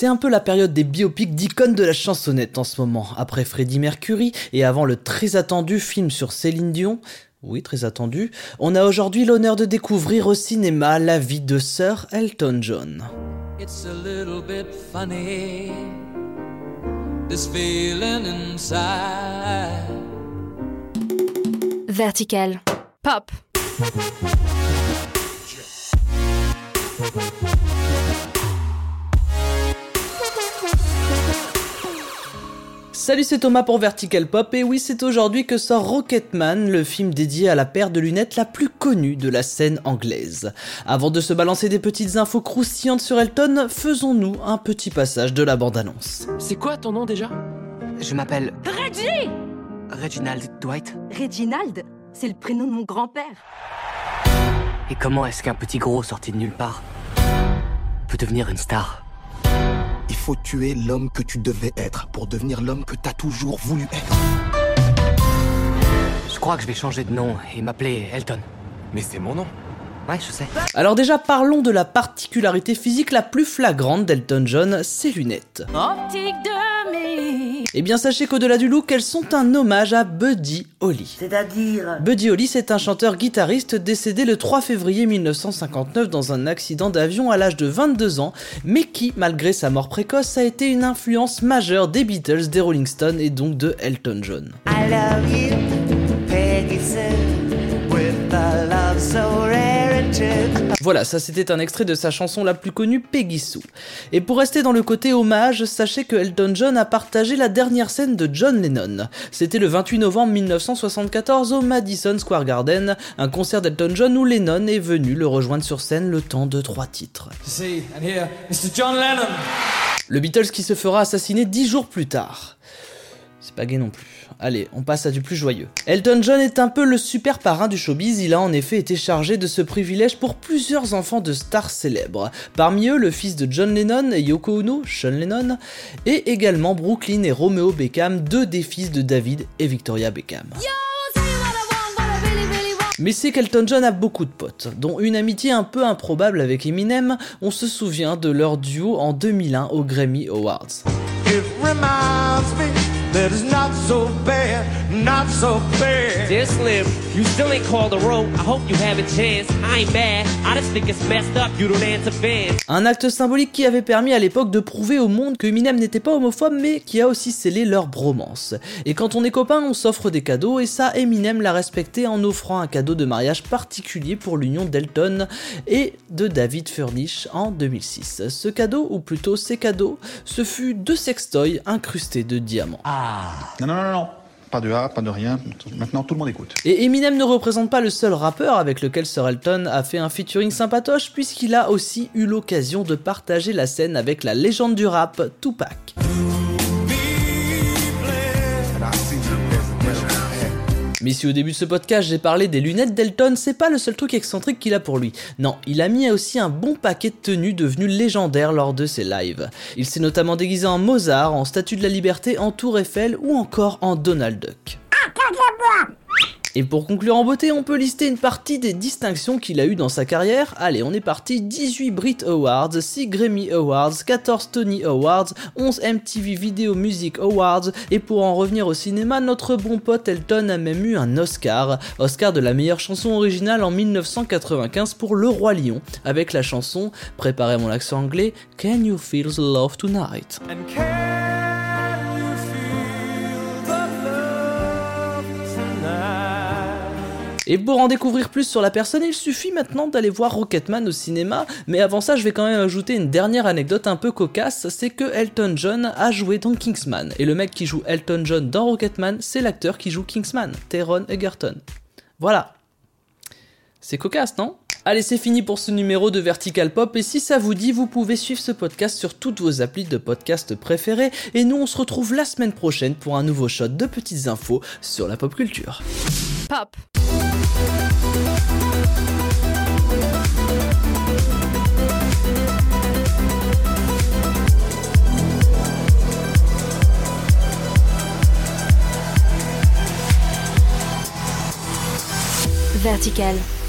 C'est un peu la période des biopics d'icônes de la chansonnette en ce moment. Après Freddie Mercury et avant le très attendu film sur Céline Dion, oui, très attendu, on a aujourd'hui l'honneur de découvrir au cinéma la vie de Sir Elton John. It's a little bit funny, this feeling inside. Vertical. Pop. Salut, c'est Thomas pour Vertical Pop, et oui, c'est aujourd'hui que sort Rocketman, le film dédié à la paire de lunettes la plus connue de la scène anglaise. Avant de se balancer des petites infos croustillantes sur Elton, faisons-nous un petit passage de la bande-annonce. C'est quoi ton nom déjà? Je m'appelle... Reggie Reginald Dwight. Reginald? C'est le prénom de mon grand-père. Et comment est-ce qu'un petit gros sorti de nulle part peut devenir une star? Faut tuer l'homme que tu devais être pour devenir l'homme que t'as toujours voulu être. Je crois que je vais changer de nom et m'appeler Elton. Mais c'est mon nom. Ouais, je sais. Alors déjà, parlons de la particularité physique la plus flagrante d'Elton John, ses lunettes. Optique de. Eh bien, sachez qu'au-delà du look, elles sont un hommage à Buddy Holly. C'est-à-dire Buddy Holly, c'est un chanteur-guitariste décédé le 3 février 1959 dans un accident d'avion à l'âge de 22 ans, mais qui, malgré sa mort précoce, a été une influence majeure des Beatles, des Rolling Stones et donc de Elton John. I love you, Peggy Sue, with a love so rare and true. Voilà, ça c'était un extrait de sa chanson la plus connue, Peggy Sue. Et pour rester dans le côté hommage, sachez que Elton John a partagé la dernière scène de John Lennon. C'était le 28 novembre 1974 au Madison Square Garden, un concert d'Elton John où Lennon est venu le rejoindre sur scène le temps de trois titres. Le Beatles qui se fera assassiner dix jours plus tard. Pas gay non plus. Allez, on passe à du plus joyeux. Elton John est un peu le super parrain du showbiz, il a en effet été chargé de ce privilège pour plusieurs enfants de stars célèbres. Parmi eux, le fils de John Lennon Yoko Ono, Sean Lennon, et également Brooklyn et Romeo Beckham, deux des fils de David et Victoria Beckham. Mais c'est qu'Elton John a beaucoup de potes, dont une amitié un peu improbable avec Eminem, on se souvient de leur duo en 2001 aux Grammy Awards. That it's not so bad, not so bad. Dear Slim, you still ain't called a road. I hope you have a chance. I ain't mad. I just think it's messed up. You don't answer fans. Un acte symbolique qui avait permis à l'époque de prouver au monde que Eminem n'était pas homophobe mais qui a aussi scellé leur bromance. Et quand on est copain, on s'offre des cadeaux et ça Eminem l'a respecté en offrant un cadeau de mariage particulier pour l'union d'Elton et de David Furnish en 2006. Ce cadeau, ou plutôt ces cadeaux, ce fut deux sextoys incrustés de diamants. Non, non, non, non. Pas de A, pas de rien. Maintenant, tout le monde écoute. Et Eminem ne représente pas le seul rappeur avec lequel Sir Elton a fait un featuring sympatoche puisqu'il a aussi eu l'occasion de partager la scène avec la légende du rap Tupac. Mais si au début de ce podcast j'ai parlé des lunettes d'Elton, c'est pas le seul truc excentrique qu'il a pour lui. Non, il a mis aussi un bon paquet de tenues devenues légendaires lors de ses lives. Il s'est notamment déguisé en Mozart, en Statue de la Liberté, en Tour Eiffel ou encore en Donald Duck. Et pour conclure en beauté, on peut lister une partie des distinctions qu'il a eues dans sa carrière. Allez, on est parti. 18 Brit Awards, 6 Grammy Awards, 14 Tony Awards, 11 MTV Video Music Awards, et pour en revenir au cinéma, notre bon pote Elton a même eu un Oscar, Oscar de la meilleure chanson originale en 1995 pour Le Roi Lion, avec la chanson, préparez mon accent anglais, Can You Feel the Love Tonight? Et pour en découvrir plus sur la personne, il suffit maintenant d'aller voir Rocketman au cinéma, mais avant ça je vais quand même ajouter une dernière anecdote un peu cocasse, c'est que Elton John a joué dans Kingsman, et le mec qui joue Elton John dans Rocketman, c'est l'acteur qui joue Kingsman, Teron Egerton. Voilà. C'est cocasse, non? Allez, c'est fini pour ce numéro de Vertical Pop et si ça vous dit, vous pouvez suivre ce podcast sur toutes vos applis de podcast préférés et nous on se retrouve la semaine prochaine pour un nouveau shot de petites infos sur la pop culture. Pop. Vertical.